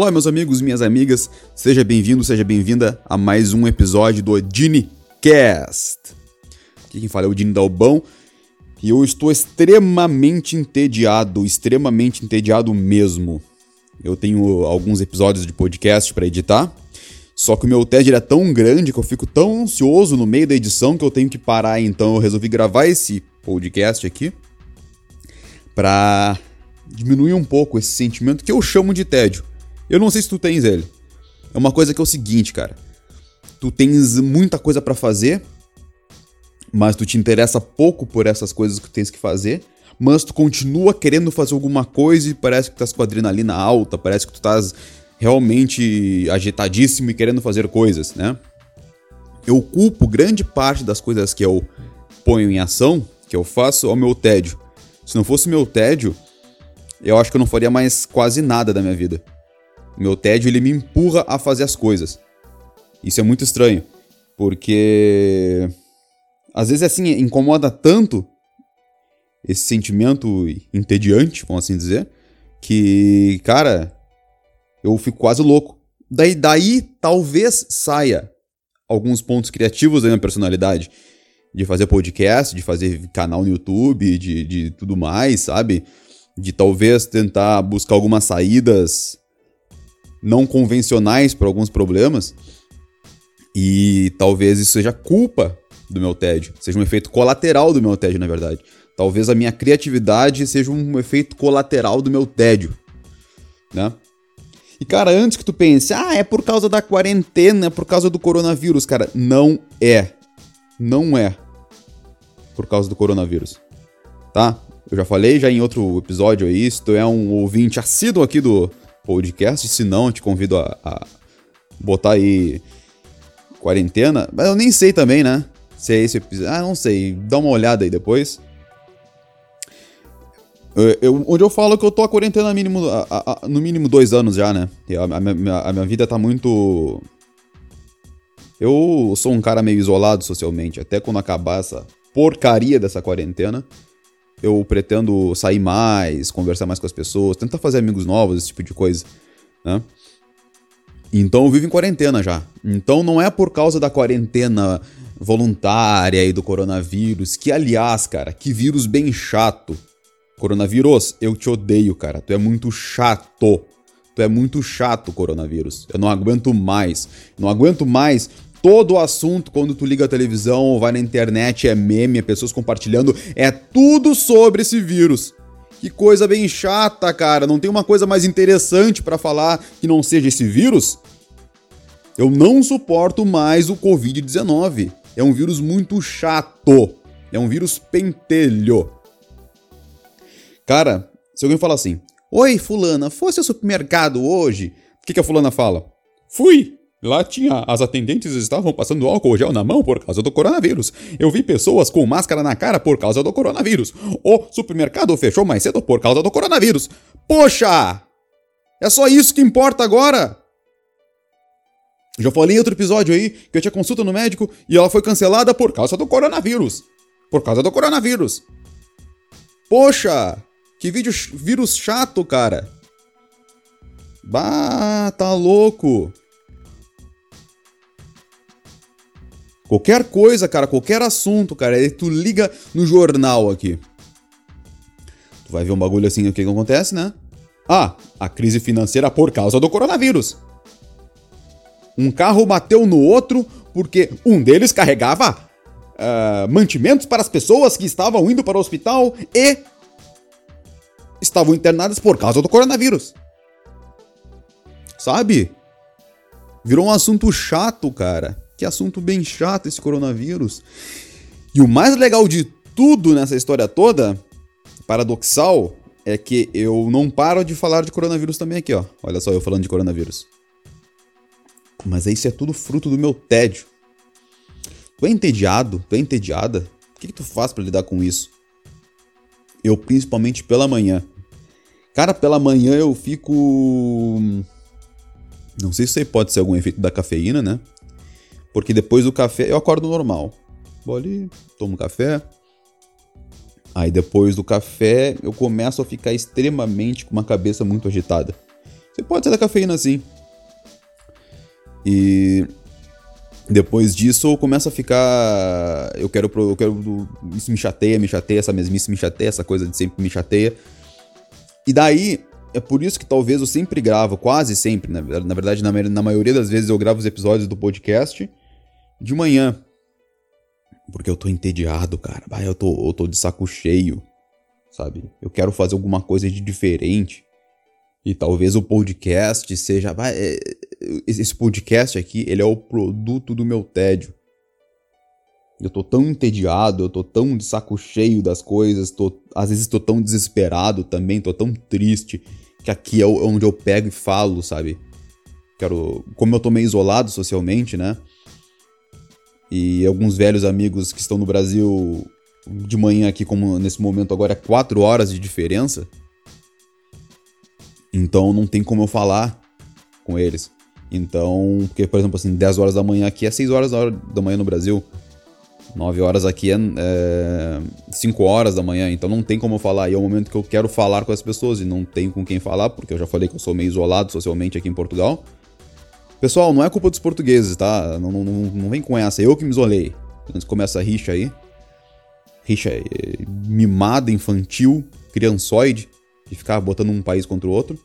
Olá, meus amigos, minhas amigas, seja bem-vindo, seja bem-vinda a mais um episódio do DiniCast. Aqui quem fala é o Dini Dalbão e eu estou extremamente entediado, extremamente entediado mesmo. Eu tenho alguns episódios de podcast para editar, só que o meu TED é tão grande que eu fico tão ansioso no meio da edição que eu tenho que parar, então eu resolvi gravar esse podcast aqui para diminuir um pouco esse sentimento que eu chamo de tédio. Eu não sei se tu tens ele. É uma coisa que é o seguinte, cara. Tu tens muita coisa para fazer, mas tu te interessa pouco por essas coisas que tu tens que fazer, mas tu continua querendo fazer alguma coisa e parece que tu tá com adrenalina alta, parece que tu estás realmente agitadíssimo e querendo fazer coisas, né? Eu culpo grande parte das coisas que eu ponho em ação, que eu faço, ao meu tédio. Se não fosse meu tédio, eu acho que eu não faria mais quase nada da minha vida. Meu tédio ele me empurra a fazer as coisas. Isso é muito estranho, porque às vezes assim incomoda tanto esse sentimento entediante, vamos assim dizer, que, cara, eu fico quase louco. Daí, daí talvez saia alguns pontos criativos da minha personalidade. De fazer podcast, de fazer canal no YouTube, de, de tudo mais, sabe? De talvez tentar buscar algumas saídas não convencionais para alguns problemas. E talvez isso seja culpa do meu tédio, seja um efeito colateral do meu tédio, na verdade. Talvez a minha criatividade seja um efeito colateral do meu tédio, né? E cara, antes que tu pense, ah, é por causa da quarentena, é por causa do coronavírus, cara, não é. Não é por causa do coronavírus. Tá? Eu já falei já em outro episódio aí, se tu é um ouvinte assíduo aqui do podcast. Se não, te convido a, a botar aí quarentena. Mas eu nem sei também, né? Se é esse episódio. Ah, não sei. Dá uma olhada aí depois. Eu, eu, onde eu falo que eu tô a quarentena mínimo, a, a, no mínimo dois anos já, né? A, a, a minha vida tá muito. Eu sou um cara meio isolado socialmente. Até quando acabar essa porcaria dessa quarentena, eu pretendo sair mais, conversar mais com as pessoas, tentar fazer amigos novos, esse tipo de coisa, né? Então eu vivo em quarentena já. Então não é por causa da quarentena voluntária e do coronavírus, que aliás, cara, que vírus bem chato. Coronavírus, eu te odeio, cara. Tu é muito chato. Tu é muito chato, coronavírus. Eu não aguento mais. Não aguento mais todo o assunto, quando tu liga a televisão ou vai na internet, é meme, é pessoas compartilhando, é tudo sobre esse vírus. Que coisa bem chata, cara. Não tem uma coisa mais interessante para falar que não seja esse vírus? Eu não suporto mais o Covid-19. É um vírus muito chato. É um vírus pentelho. Cara, se alguém falar assim: Oi, Fulana, fosse ao supermercado hoje? O que, que a Fulana fala? Fui! Lá tinha, as atendentes estavam passando álcool gel na mão por causa do coronavírus. Eu vi pessoas com máscara na cara por causa do coronavírus. O supermercado fechou mais cedo por causa do coronavírus. Poxa! É só isso que importa agora! Já falei em outro episódio aí que eu tinha consulta no médico e ela foi cancelada por causa do coronavírus. Por causa do coronavírus. Poxa! Que vídeo vírus chato, cara. Bah, tá louco. Qualquer coisa, cara, qualquer assunto, cara, aí tu liga no jornal aqui. Tu vai ver um bagulho assim, o que, que acontece, né? Ah, a crise financeira por causa do coronavírus. Um carro bateu no outro porque um deles carregava uh, mantimentos para as pessoas que estavam indo para o hospital e estavam internadas por causa do coronavírus. Sabe? Virou um assunto chato, cara. Que assunto bem chato esse coronavírus. E o mais legal de tudo nessa história toda, paradoxal, é que eu não paro de falar de coronavírus também aqui, ó. Olha só eu falando de coronavírus. Mas isso é tudo fruto do meu tédio. Tu é entediado? Tu é entediada? O que, que tu faz para lidar com isso? Eu, principalmente pela manhã. Cara, pela manhã eu fico. Não sei se isso aí pode ser algum efeito da cafeína, né? Porque depois do café eu acordo normal. Vou ali, tomo café. Aí depois do café eu começo a ficar extremamente com uma cabeça muito agitada. Pode ser da cafeína, sim. E depois disso começa a ficar. Eu quero. Eu quero. Isso me chateia, me chateia, essa mesmice me chateia, essa coisa de sempre me chateia. E daí, é por isso que talvez eu sempre gravo, quase sempre, na, na verdade, na, na maioria das vezes eu gravo os episódios do podcast de manhã. Porque eu tô entediado, cara. Bah, eu tô, eu tô de saco cheio, sabe? Eu quero fazer alguma coisa de diferente. E talvez o podcast seja. É, esse podcast aqui, ele é o produto do meu tédio. Eu tô tão entediado, eu tô tão de saco cheio das coisas, tô, às vezes tô tão desesperado também, tô tão triste, que aqui é onde eu pego e falo, sabe? Quero. Como eu tô meio isolado socialmente, né? E alguns velhos amigos que estão no Brasil de manhã aqui, como nesse momento agora é 4 horas de diferença. Então não tem como eu falar com eles. Então, porque, por exemplo, assim, 10 horas da manhã aqui é 6 horas da manhã no Brasil. 9 horas aqui é, é 5 horas da manhã, então não tem como eu falar. E é o momento que eu quero falar com as pessoas e não tenho com quem falar, porque eu já falei que eu sou meio isolado socialmente aqui em Portugal. Pessoal, não é culpa dos portugueses, tá? Não, não, não vem com essa, eu que me isolei. Antes começa a rixa aí. Rixa é, mimada, infantil, criançoide de ficar botando um país contra o outro.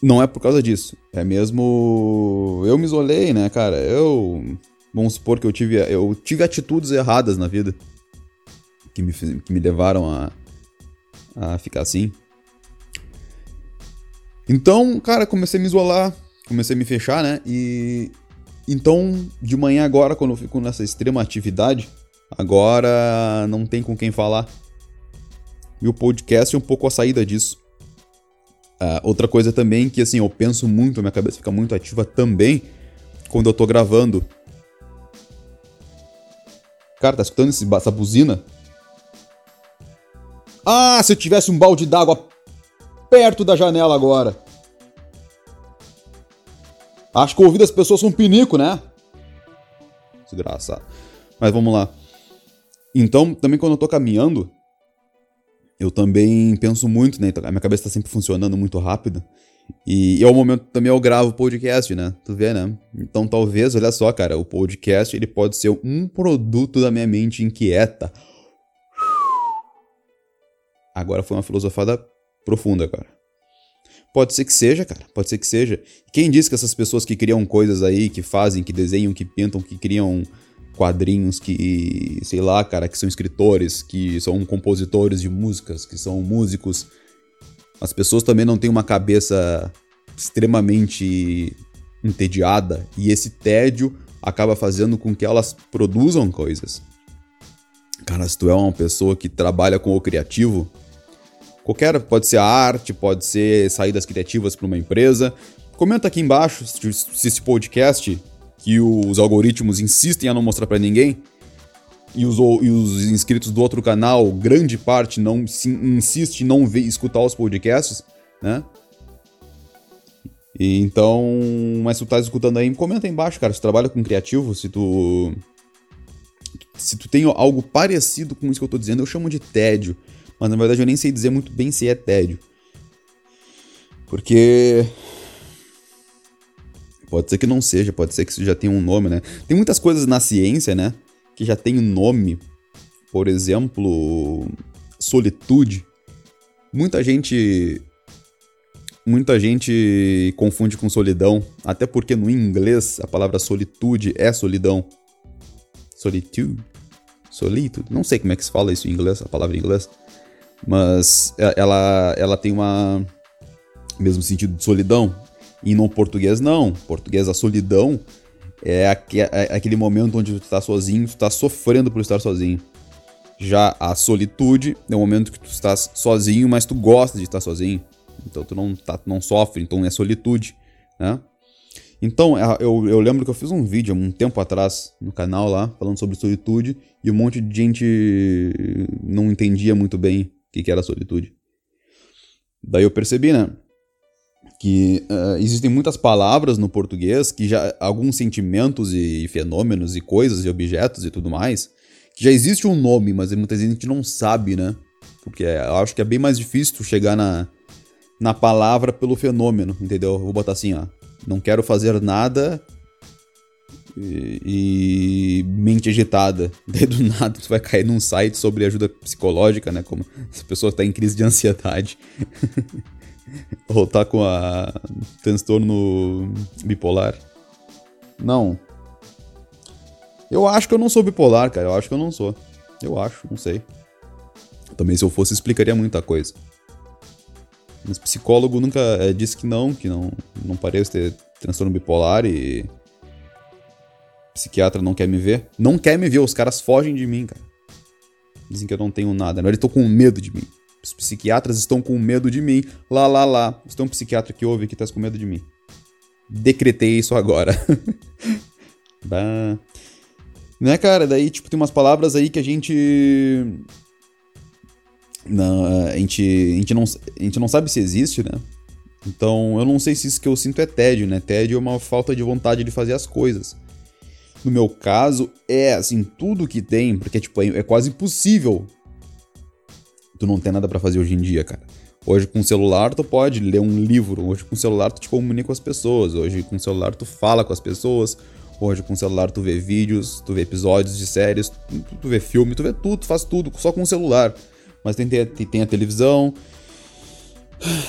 Não é por causa disso. É mesmo. Eu me isolei, né, cara? Eu. Vamos supor que eu tive, eu tive atitudes erradas na vida que me, que me levaram a, a ficar assim. Então, cara, comecei a me isolar, comecei a me fechar, né? E. Então, de manhã agora, quando eu fico nessa extrema atividade, agora não tem com quem falar. E o podcast é um pouco a saída disso. Uh, outra coisa também que assim, eu penso muito, minha cabeça fica muito ativa também quando eu tô gravando. Cara, tá escutando esse, essa buzina? Ah, se eu tivesse um balde d'água perto da janela agora. Acho que o ouvido das pessoas são um pinico, né? Desgraçado. Mas vamos lá. Então, também quando eu tô caminhando, eu também penso muito, né? A minha cabeça está sempre funcionando muito rápido. E, e ao momento também eu gravo podcast, né? Tu vê, né? Então talvez, olha só, cara, o podcast ele pode ser um produto da minha mente inquieta. Agora foi uma filosofada profunda, cara. Pode ser que seja, cara. Pode ser que seja. Quem disse que essas pessoas que criam coisas aí, que fazem, que desenham, que pintam, que criam quadrinhos que, sei lá, cara, que são escritores, que são compositores de músicas, que são músicos. As pessoas também não têm uma cabeça extremamente entediada e esse tédio acaba fazendo com que elas produzam coisas. Cara, se tu é uma pessoa que trabalha com o criativo, qualquer, pode ser arte, pode ser saídas criativas para uma empresa. Comenta aqui embaixo se esse podcast que os algoritmos insistem a não mostrar para ninguém, e os, e os, inscritos do outro canal, grande parte, não se, insiste em não ver, escutar os podcasts, né? E então, mas se tu tá escutando aí, comenta aí embaixo, cara, se tu trabalha com criativo, se tu se tu tem algo parecido com isso que eu tô dizendo, eu chamo de tédio, mas na verdade eu nem sei dizer muito bem se é tédio. Porque Pode ser que não seja, pode ser que isso já tenha um nome, né? Tem muitas coisas na ciência, né? Que já tem nome. Por exemplo, solitude. Muita gente. Muita gente confunde com solidão. Até porque no inglês a palavra solitude é solidão. Solitude. Solitude. Não sei como é que se fala isso em inglês, a palavra em inglês. Mas é, ela, ela tem uma. Mesmo sentido de solidão. E no português, não. Português, a solidão é, é aquele momento onde tu tá sozinho, tu tá sofrendo por estar sozinho. Já a solitude é o momento que tu estás sozinho, mas tu gosta de estar sozinho. Então tu não, tá, não sofre, então é solitude, né? Então, é, eu, eu lembro que eu fiz um vídeo um tempo atrás no canal lá, falando sobre solitude, e um monte de gente não entendia muito bem que, que era solitude. Daí eu percebi, né? que uh, existem muitas palavras no português que já alguns sentimentos e fenômenos e coisas e objetos e tudo mais que já existe um nome, mas muitas vezes a gente não sabe, né? Porque eu acho que é bem mais difícil chegar na, na palavra pelo fenômeno, entendeu? Eu vou botar assim, ó. Não quero fazer nada e, e, mente agitada. Daí do nada tu vai cair num site sobre ajuda psicológica, né? Como se a pessoa tá em crise de ansiedade. Ou tá com a transtorno bipolar. Não. Eu acho que eu não sou bipolar, cara. Eu acho que eu não sou. Eu acho, não sei. Também se eu fosse explicaria muita coisa. Mas psicólogo nunca é, disse que não, que não, não pareço ter transtorno bipolar e. Psiquiatra não quer me ver. Não quer me ver, os caras fogem de mim, cara. Dizem que eu não tenho nada. Eles estão com medo de mim. Os psiquiatras estão com medo de mim. Lá, lá, lá. Se tem um psiquiatra que ouve que tá com medo de mim. Decretei isso agora. bah. Né, cara? Daí, tipo, tem umas palavras aí que a gente não, a, gente, a, gente não, a gente não sabe se existe, né? Então eu não sei se isso que eu sinto é tédio, né? Tédio é uma falta de vontade de fazer as coisas. No meu caso, é assim, tudo que tem, porque tipo, é, é quase impossível tu não ter nada para fazer hoje em dia, cara. Hoje com o celular tu pode ler um livro, hoje com o celular tu te comunica com as pessoas, hoje com o celular tu fala com as pessoas, hoje com o celular tu vê vídeos, tu vê episódios de séries, tu, tu vê filme, tu vê tudo, tu faz tudo só com o celular. Mas tem, tem a televisão,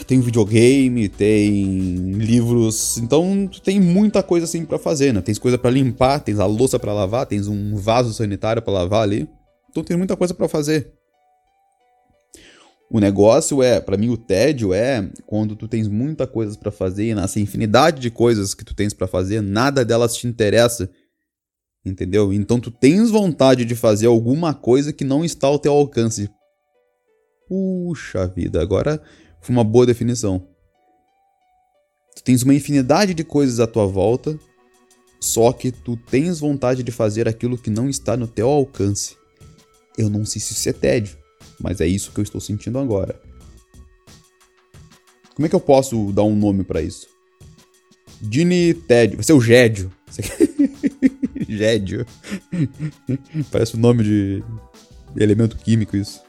tem videogame, tem livros, então tem muita coisa assim para fazer, né? Tens coisa para limpar, tens a louça para lavar, tens um vaso sanitário para lavar ali. Então tem muita coisa para fazer. O negócio é, para mim o tédio é quando tu tens muita coisa para fazer e nessa infinidade de coisas que tu tens para fazer, nada delas te interessa. Entendeu? Então tu tens vontade de fazer alguma coisa que não está ao teu alcance. Puxa vida, agora foi uma boa definição. Tu tens uma infinidade de coisas à tua volta, só que tu tens vontade de fazer aquilo que não está no teu alcance. Eu não sei se isso é tédio, mas é isso que eu estou sentindo agora. Como é que eu posso dar um nome para isso? Dini Tédio. Vai ser o Gédio. Gédio. Parece o nome de elemento químico isso.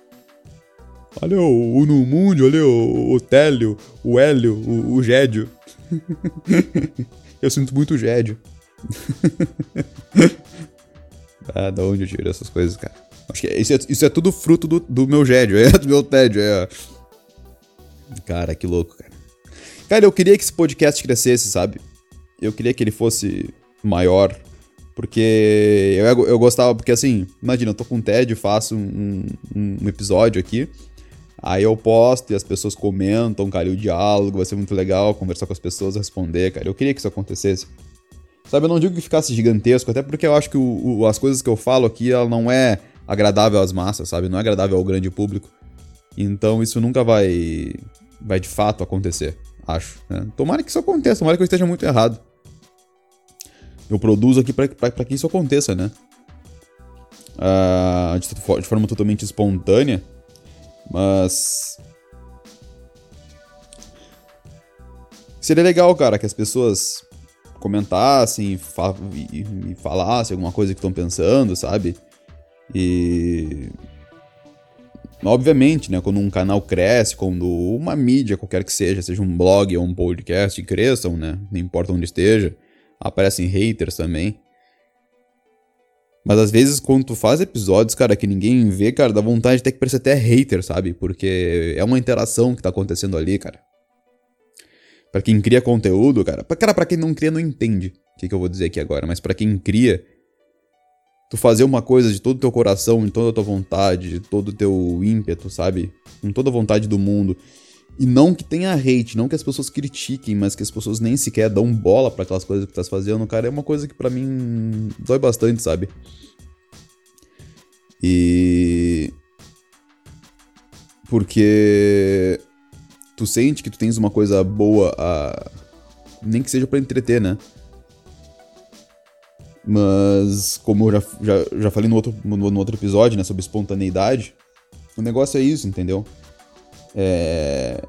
Olha o Unumundi, olha o, o Télio, o Hélio, o, o Gédio. eu sinto muito Gédio. ah, da onde eu tiro essas coisas, cara? Acho que isso é, isso é tudo fruto do, do meu Gédio, é do meu tédio, é. Cara, que louco, cara. Cara, eu queria que esse podcast crescesse, sabe? Eu queria que ele fosse maior. Porque eu, eu gostava, porque assim, imagina, eu tô com tédio, faço um, um, um episódio aqui. Aí eu posto e as pessoas comentam, cara, e o diálogo vai ser muito legal, conversar com as pessoas, responder, cara. Eu queria que isso acontecesse. Sabe, eu não digo que ficasse gigantesco, até porque eu acho que o, o, as coisas que eu falo aqui, ela não é agradável às massas, sabe? Não é agradável ao grande público. Então isso nunca vai, vai de fato acontecer, acho. Né? Tomara que isso aconteça, tomara que eu esteja muito errado. Eu produzo aqui para que isso aconteça, né? Uh, de, de forma totalmente espontânea. Mas. Seria legal, cara, que as pessoas comentassem e falassem alguma coisa que estão pensando, sabe? E. Obviamente, né? Quando um canal cresce, quando uma mídia qualquer que seja, seja um blog ou um podcast, cresçam, né? Não importa onde esteja, aparecem haters também. Mas às vezes, quando tu faz episódios, cara, que ninguém vê, cara, dá vontade de ter que parecer até hater, sabe? Porque é uma interação que tá acontecendo ali, cara. Pra quem cria conteúdo, cara. Cara, pra quem não cria, não entende o que, que eu vou dizer aqui agora. Mas para quem cria, tu fazer uma coisa de todo o teu coração, de toda a tua vontade, de todo o teu ímpeto, sabe? Com toda a vontade do mundo. E não que tenha hate, não que as pessoas critiquem, mas que as pessoas nem sequer dão bola para aquelas coisas que tu tá fazendo, cara, é uma coisa que para mim dói bastante, sabe? E. Porque. Tu sente que tu tens uma coisa boa a. Nem que seja para entreter, né? Mas, como eu já, já, já falei no outro, no, no outro episódio, né, sobre espontaneidade, o negócio é isso, entendeu? É,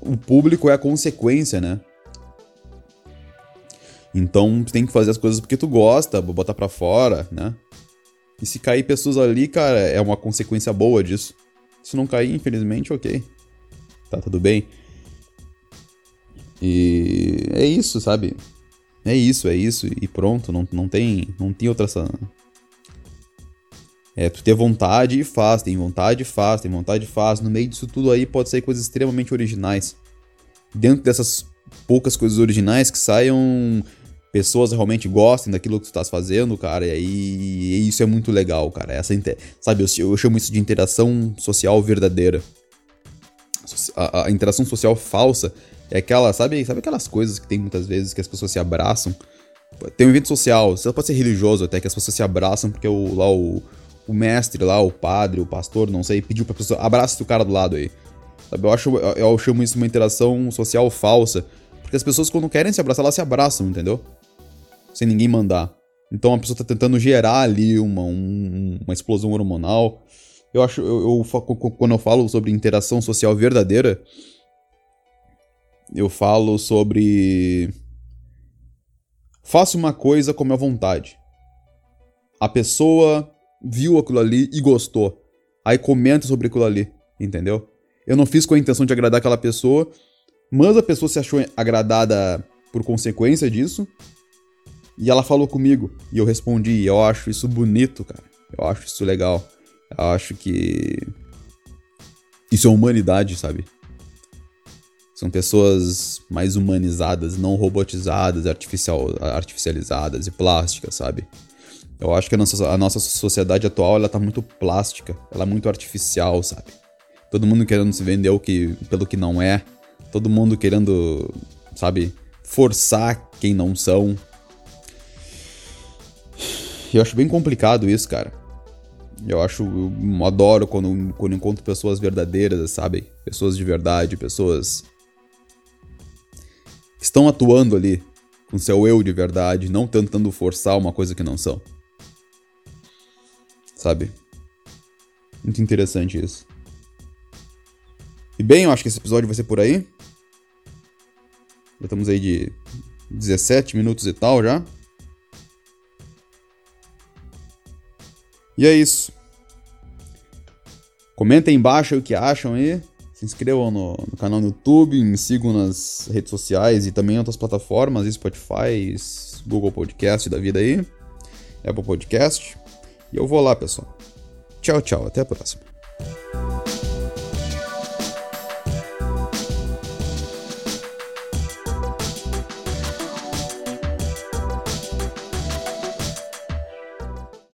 o público é a consequência, né? Então tu tem que fazer as coisas porque tu gosta, botar pra fora, né? E se cair pessoas ali, cara, é uma consequência boa disso. Se não cair, infelizmente, ok. Tá tudo bem. E é isso, sabe? É isso, é isso e pronto, não, não tem não tem outra é, tu ter vontade e faz, tem vontade e faz, tem vontade e faz. No meio disso tudo aí pode sair coisas extremamente originais. Dentro dessas poucas coisas originais que saiam pessoas realmente gostem daquilo que tu estás fazendo, cara, e aí isso é muito legal, cara. Essa, sabe, eu, eu chamo isso de interação social verdadeira. A, a, interação social falsa é aquela, sabe, sabe aquelas coisas que tem muitas vezes que as pessoas se abraçam? Tem um evento social, pode ser religioso até, que as pessoas se abraçam porque o, lá o, o mestre lá, o padre, o pastor, não sei, pediu pra pessoa, abraça o cara do lado aí. Sabe, eu, acho, eu, eu chamo isso uma interação social falsa, porque as pessoas quando querem se abraçar, elas se abraçam, entendeu? Sem ninguém mandar. Então a pessoa tá tentando gerar ali uma, um, uma explosão hormonal. Eu acho, eu, eu, quando eu falo sobre interação social verdadeira, eu falo sobre. Faça uma coisa com a vontade. A pessoa viu aquilo ali e gostou. Aí comenta sobre aquilo ali, entendeu? Eu não fiz com a intenção de agradar aquela pessoa, mas a pessoa se achou agradada por consequência disso. E ela falou comigo. E eu respondi. Eu acho isso bonito, cara. Eu acho isso legal. Eu acho que. Isso é humanidade, sabe? São pessoas mais humanizadas, não robotizadas, artificial, artificializadas e plásticas, sabe? Eu acho que a nossa, a nossa sociedade atual ela tá muito plástica, ela é muito artificial, sabe? Todo mundo querendo se vender o que, pelo que não é, todo mundo querendo, sabe, forçar quem não são. Eu acho bem complicado isso, cara. Eu acho, eu adoro quando, quando encontro pessoas verdadeiras, sabe? Pessoas de verdade, pessoas que estão atuando ali com seu eu de verdade, não tentando forçar uma coisa que não são sabe? Muito interessante isso. E bem, eu acho que esse episódio vai ser por aí. Já estamos aí de 17 minutos e tal já. E é isso. Comentem embaixo o que acham aí. Se inscrevam no, no, canal no YouTube, me sigam nas redes sociais e também em outras plataformas, Spotify, Google Podcast da vida aí, Apple Podcast. E eu vou lá, pessoal. Tchau, tchau. Até a próxima.